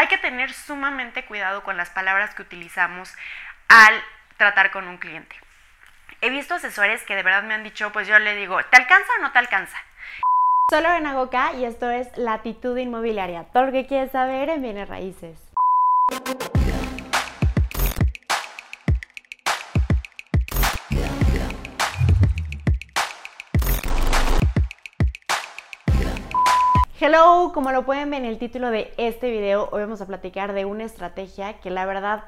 hay que tener sumamente cuidado con las palabras que utilizamos al tratar con un cliente. He visto asesores que de verdad me han dicho, pues yo le digo, ¿te alcanza o no te alcanza? Solo en Agoca y esto es Latitud Inmobiliaria. Todo lo que quieres saber en bienes raíces. Hello, como lo pueden ver en el título de este video, hoy vamos a platicar de una estrategia que la verdad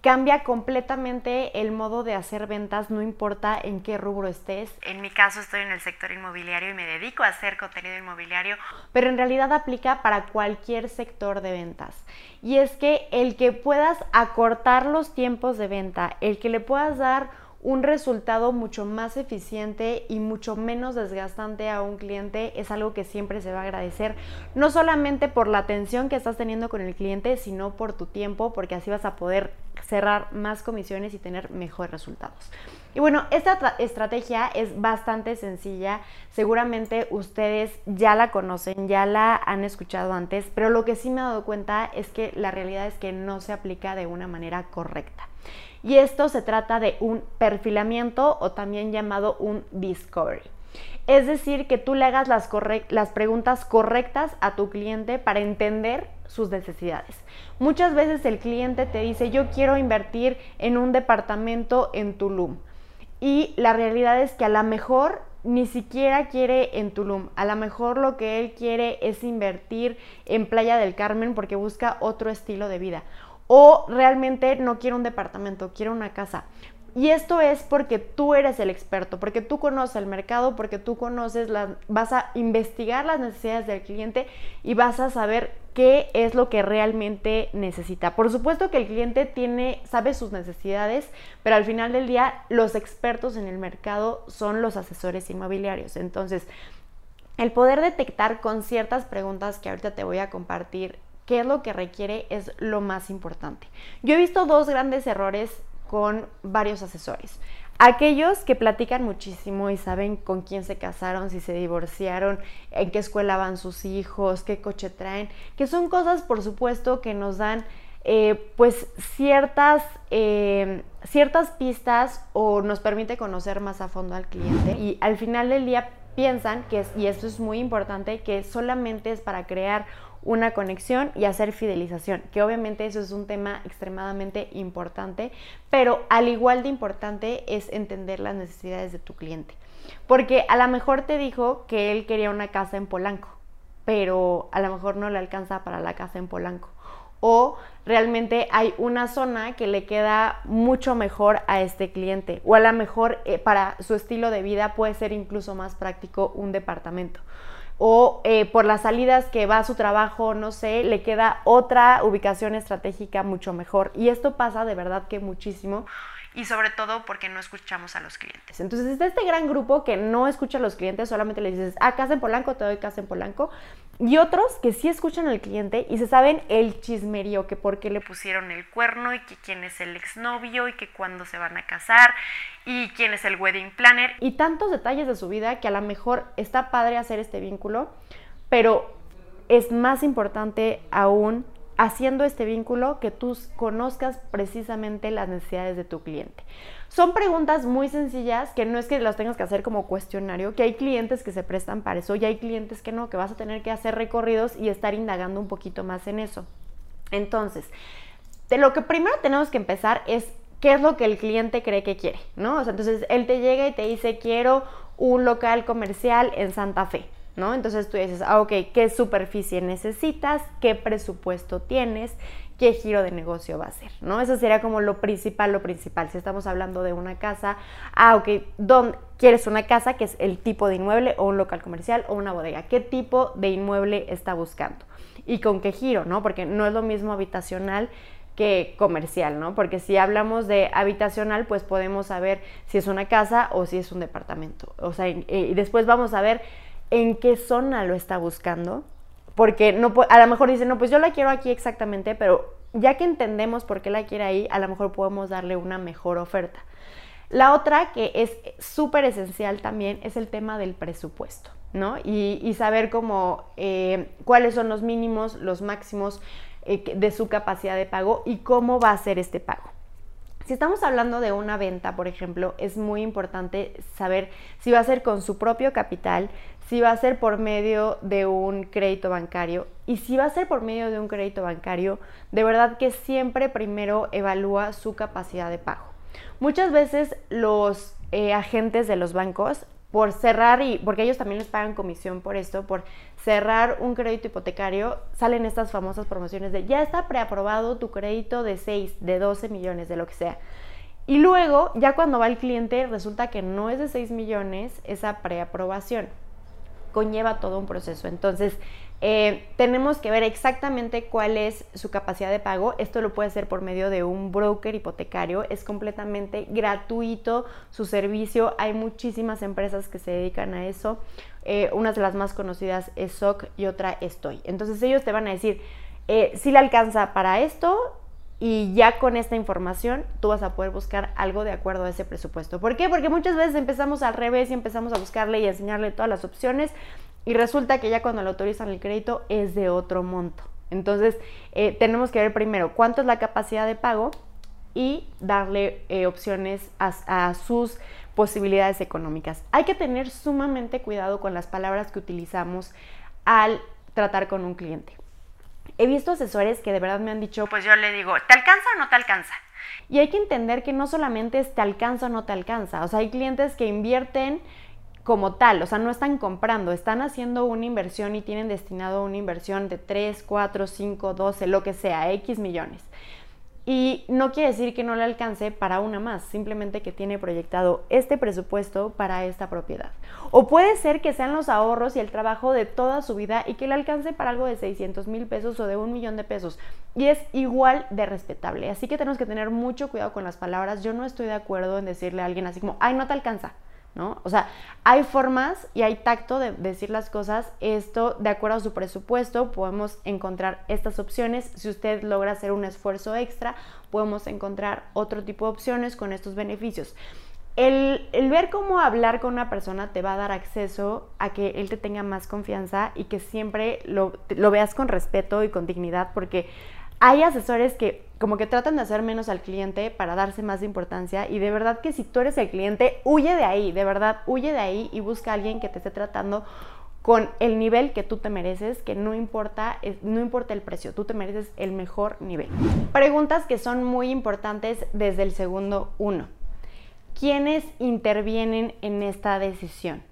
cambia completamente el modo de hacer ventas, no importa en qué rubro estés. En mi caso estoy en el sector inmobiliario y me dedico a hacer contenido inmobiliario, pero en realidad aplica para cualquier sector de ventas. Y es que el que puedas acortar los tiempos de venta, el que le puedas dar un resultado mucho más eficiente y mucho menos desgastante a un cliente es algo que siempre se va a agradecer, no solamente por la atención que estás teniendo con el cliente, sino por tu tiempo, porque así vas a poder cerrar más comisiones y tener mejores resultados. Y bueno, esta estrategia es bastante sencilla, seguramente ustedes ya la conocen, ya la han escuchado antes, pero lo que sí me he dado cuenta es que la realidad es que no se aplica de una manera correcta. Y esto se trata de un perfilamiento o también llamado un discovery. Es decir, que tú le hagas las, preguntas correctas a tu cliente para entender sus necesidades. Muchas veces el cliente te dice, yo quiero invertir en un departamento en Tulum. Y la realidad es que a lo mejor ni siquiera quiere en Tulum. A lo mejor lo que él quiere es invertir en Playa del Carmen porque busca otro estilo de vida o realmente no quiero un departamento, quiero una casa. Y esto es porque tú eres el experto, porque tú conoces el mercado, porque tú conoces, las, vas a investigar las necesidades del cliente y vas a saber qué es lo que realmente necesita. Por supuesto que el cliente tiene, sabe sus necesidades, pero al final del día los expertos en el mercado son los asesores inmobiliarios. Entonces, el poder detectar con ciertas preguntas que ahorita te voy a compartir qué es lo que requiere es lo más importante. Yo he visto dos grandes errores con varios asesores. Aquellos que platican muchísimo y saben con quién se casaron, si se divorciaron, en qué escuela van sus hijos, qué coche traen, que son cosas, por supuesto, que nos dan eh, pues ciertas, eh, ciertas pistas o nos permite conocer más a fondo al cliente. Y al final del día piensan que, y esto es muy importante, que solamente es para crear una conexión y hacer fidelización, que obviamente eso es un tema extremadamente importante, pero al igual de importante es entender las necesidades de tu cliente. Porque a lo mejor te dijo que él quería una casa en Polanco, pero a lo mejor no le alcanza para la casa en Polanco. O realmente hay una zona que le queda mucho mejor a este cliente. O a lo mejor eh, para su estilo de vida puede ser incluso más práctico un departamento o eh, por las salidas que va a su trabajo, no sé, le queda otra ubicación estratégica mucho mejor. Y esto pasa de verdad que muchísimo y sobre todo porque no escuchamos a los clientes. Entonces este gran grupo que no escucha a los clientes, solamente le dices, ah, casa en Polanco, te doy casa en Polanco. Y otros que sí escuchan al cliente y se saben el chismerío, que por qué le pusieron el cuerno y que quién es el exnovio y que cuándo se van a casar y quién es el wedding planner. Y tantos detalles de su vida que a lo mejor está padre hacer este vínculo, pero es más importante aún haciendo este vínculo que tú conozcas precisamente las necesidades de tu cliente. Son preguntas muy sencillas que no es que las tengas que hacer como cuestionario, que hay clientes que se prestan para eso y hay clientes que no, que vas a tener que hacer recorridos y estar indagando un poquito más en eso. Entonces, lo que primero tenemos que empezar es qué es lo que el cliente cree que quiere, ¿no? Entonces él te llega y te dice, quiero un local comercial en Santa Fe. ¿No? Entonces tú dices, ah, ok, ¿qué superficie necesitas? ¿Qué presupuesto tienes? ¿Qué giro de negocio va a ser? ¿no? Eso sería como lo principal, lo principal. Si estamos hablando de una casa, ah, ok, ¿dónde quieres una casa? que es el tipo de inmueble? ¿O un local comercial? ¿O una bodega? ¿Qué tipo de inmueble está buscando? ¿Y con qué giro? ¿no? Porque no es lo mismo habitacional que comercial, ¿no? Porque si hablamos de habitacional, pues podemos saber si es una casa o si es un departamento. O sea, y después vamos a ver en qué zona lo está buscando, porque no, a lo mejor dice, no, pues yo la quiero aquí exactamente, pero ya que entendemos por qué la quiere ahí, a lo mejor podemos darle una mejor oferta. La otra que es súper esencial también es el tema del presupuesto, ¿no? Y, saber cómo, eh, cuáles son los mínimos, los máximos, eh, de su capacidad de pago y cómo va a ser este pago. Si estamos hablando de una venta, por ejemplo, es muy importante saber si va a ser con su propio capital, si va a ser por medio de un crédito bancario y si va a ser por medio de un crédito bancario, de verdad que siempre primero evalúa su capacidad de pago. Muchas veces los eh, agentes de los bancos por cerrar y porque ellos también les pagan comisión por esto, por cerrar un crédito hipotecario, salen estas famosas promociones de ya está preaprobado tu crédito de 6, de 12 millones, de lo que sea. Y luego, ya cuando va el cliente, resulta que no es de 6 millones esa preaprobación. Conlleva todo un proceso. Entonces, eh, tenemos que ver exactamente cuál es su capacidad de pago. Esto lo puede hacer por medio de un broker hipotecario. Es completamente gratuito su servicio. Hay muchísimas empresas que se dedican a eso. Eh, una de las más conocidas es SOC y otra Estoy. Entonces ellos te van a decir, eh, si le alcanza para esto, y ya con esta información tú vas a poder buscar algo de acuerdo a ese presupuesto. ¿Por qué? Porque muchas veces empezamos al revés y empezamos a buscarle y enseñarle todas las opciones y resulta que ya cuando le autorizan el crédito es de otro monto. Entonces, eh, tenemos que ver primero cuánto es la capacidad de pago y darle eh, opciones a, sus posibilidades económicas. Hay que tener sumamente cuidado con las palabras que utilizamos al tratar con un cliente. He visto asesores que de verdad me han dicho, pues yo le digo, ¿te alcanza o no te alcanza? Y hay que entender que no solamente es te alcanza o no te alcanza, o sea, hay clientes que invierten como tal, o sea, no están comprando, están haciendo una inversión y tienen destinado una inversión de 3, 4, 5, 12, lo que sea, X millones. Y no quiere decir que no le alcance para una más, simplemente que tiene proyectado este presupuesto para esta propiedad. O puede ser que sean los ahorros y el trabajo de toda su vida y que le alcance para algo de 600 mil pesos o de un millón de pesos. Y es igual de respetable. Así que tenemos que tener mucho cuidado con las palabras. Yo no estoy de acuerdo en decirle a alguien así como, ay, no te alcanza. ¿No? O sea, hay formas y hay tacto de decir las cosas. Esto, de acuerdo a su presupuesto, podemos encontrar estas opciones. Si usted logra hacer un esfuerzo extra, podemos encontrar otro tipo de opciones con estos beneficios. El, ver cómo hablar con una persona te va a dar acceso a que él te tenga más confianza y que siempre lo, lo veas con respeto y con dignidad, porque hay asesores que como que tratan de hacer menos al cliente para darse más importancia y de verdad que si tú eres el cliente, huye de ahí, de verdad, huye de ahí y busca a alguien que te esté tratando con el nivel que tú te mereces, que no importa, no importa el precio, tú te mereces el mejor nivel. Preguntas que son muy importantes desde el segundo uno. ¿Quiénes intervienen en esta decisión?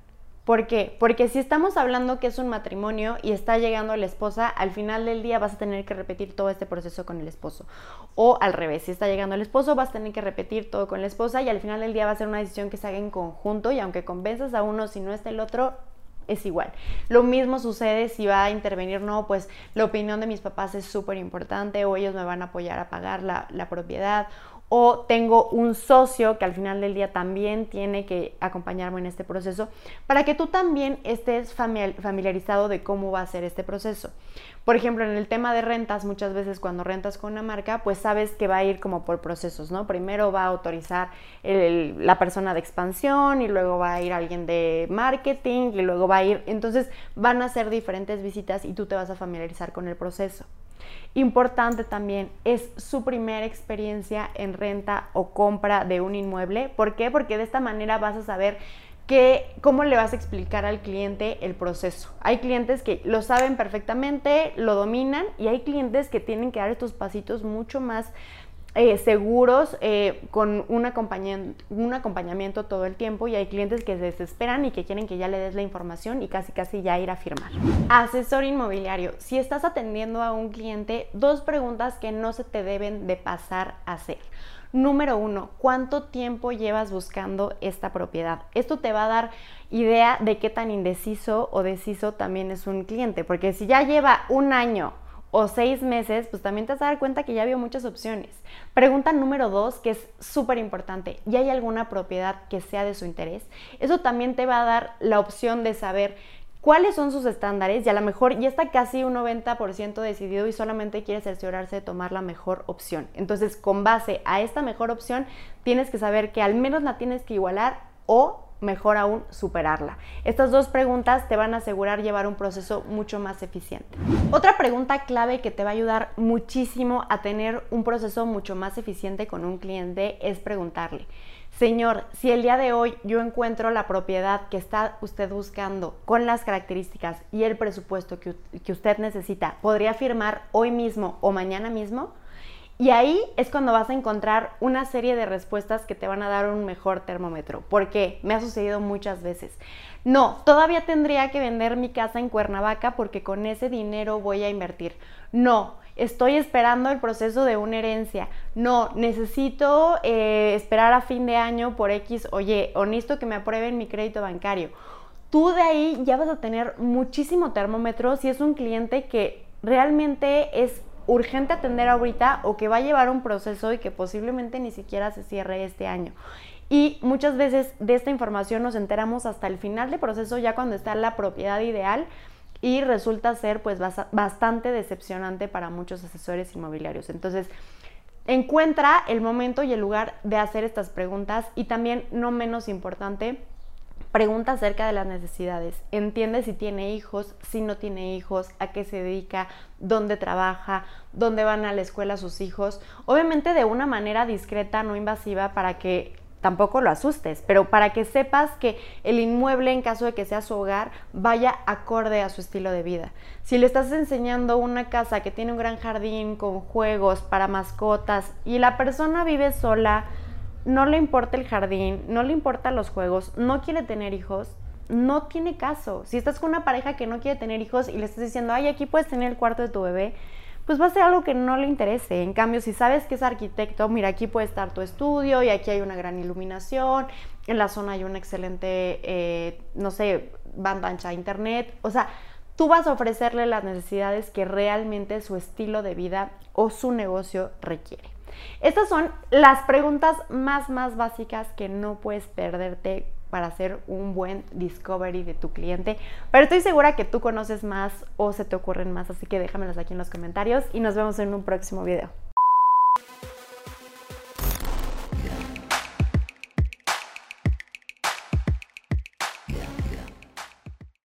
¿Por qué? Porque si estamos hablando que es un matrimonio y está llegando la esposa, al final del día vas a tener que repetir todo este proceso con el esposo. O al revés, si está llegando el esposo, vas a tener que repetir todo con la esposa y al final del día va a ser una decisión que se haga en conjunto y aunque convenzas a uno, si no está el otro, es igual. Lo mismo sucede si va a intervenir, no, pues la opinión de mis papás es súper importante o ellos me van a apoyar a pagar la, la propiedad o tengo un socio que al final del día también tiene que acompañarme en este proceso para que tú también estés familiarizado de cómo va a ser este proceso. Por ejemplo, en el tema de rentas, muchas veces cuando rentas con una marca, pues sabes que va a ir como por procesos, ¿no? Primero va a autorizar la persona de expansión y luego va a ir alguien de marketing y luego va a ir, entonces van a ser diferentes visitas y tú te vas a familiarizar con el proceso. Importante también es su primera experiencia en renta o compra de un inmueble. ¿Por qué? Porque de esta manera vas a saber cómo le vas a explicar al cliente el proceso. Hay clientes que lo saben perfectamente, lo dominan y hay clientes que tienen que dar estos pasitos mucho más eh, seguros, eh, con un acompañamiento, un acompañamiento todo el tiempo y hay clientes que se desesperan y que quieren que ya le des la información y casi casi ya ir a firmar. Asesor inmobiliario, si estás atendiendo a un cliente, dos preguntas que no se te deben de pasar a hacer. Número uno, ¿cuánto tiempo llevas buscando esta propiedad? Esto te va a dar idea de qué tan indeciso o deciso también es un cliente, porque si ya lleva un año o seis meses, pues también te vas a dar cuenta que ya vio muchas opciones. Pregunta número dos, que es súper importante, ¿ya hay alguna propiedad que sea de su interés? Eso también te va a dar la opción de saber cuáles son sus estándares y a lo mejor ya está casi un 90% decidido y solamente quiere cerciorarse de tomar la mejor opción. Entonces, con base a esta mejor opción, tienes que saber que al menos la tienes que igualar o mejor aún, superarla. Estas dos preguntas te van a asegurar llevar un proceso mucho más eficiente. Otra pregunta clave que te va a ayudar muchísimo a tener un proceso mucho más eficiente con un cliente es preguntarle, Señor, si el día de hoy yo encuentro la propiedad que está usted buscando con las características y el presupuesto que, que usted necesita, ¿podría firmar hoy mismo o mañana mismo? Y ahí es cuando vas a encontrar una serie de respuestas que te van a dar un mejor termómetro. Porque me ha sucedido muchas veces. No, todavía tendría que vender mi casa en Cuernavaca porque con ese dinero voy a invertir. No, estoy esperando el proceso de una herencia. No, necesito eh, esperar a fin de año por X, oye, o necesito que me aprueben mi crédito bancario. Tú de ahí ya vas a tener muchísimo termómetro si es un cliente que realmente es urgente atender ahorita o que va a llevar un proceso y que posiblemente ni siquiera se cierre este año. Y muchas veces de esta información nos enteramos hasta el final del proceso, ya cuando está la propiedad ideal y resulta ser pues bastante decepcionante para muchos asesores inmobiliarios. Entonces, encuentra el momento y el lugar de hacer estas preguntas y también, no menos importante, Pregunta acerca de las necesidades. Entiende si tiene hijos, si no tiene hijos, a qué se dedica, dónde trabaja, dónde van a la escuela sus hijos. Obviamente de una manera discreta, no invasiva, para que tampoco lo asustes, pero para que sepas que el inmueble, en caso de que sea su hogar, vaya acorde a su estilo de vida. Si le estás enseñando una casa que tiene un gran jardín con juegos para mascotas y la persona vive sola, no le importa el jardín, no le importan los juegos, no quiere tener hijos, no tiene caso. Si estás con una pareja que no quiere tener hijos y le estás diciendo, ay, aquí puedes tener el cuarto de tu bebé, pues va a ser algo que no le interese. En cambio, si sabes que es arquitecto, mira, aquí puede estar tu estudio y aquí hay una gran iluminación, en la zona hay una excelente, eh, no sé, banda ancha internet. O sea, tú vas a ofrecerle las necesidades que realmente su estilo de vida o su negocio requiere. Estas son las preguntas más, más básicas que no puedes perderte para hacer un buen discovery de tu cliente. Pero estoy segura que tú conoces más o se te ocurren más, así que déjamelos aquí en los comentarios y nos vemos en un próximo video.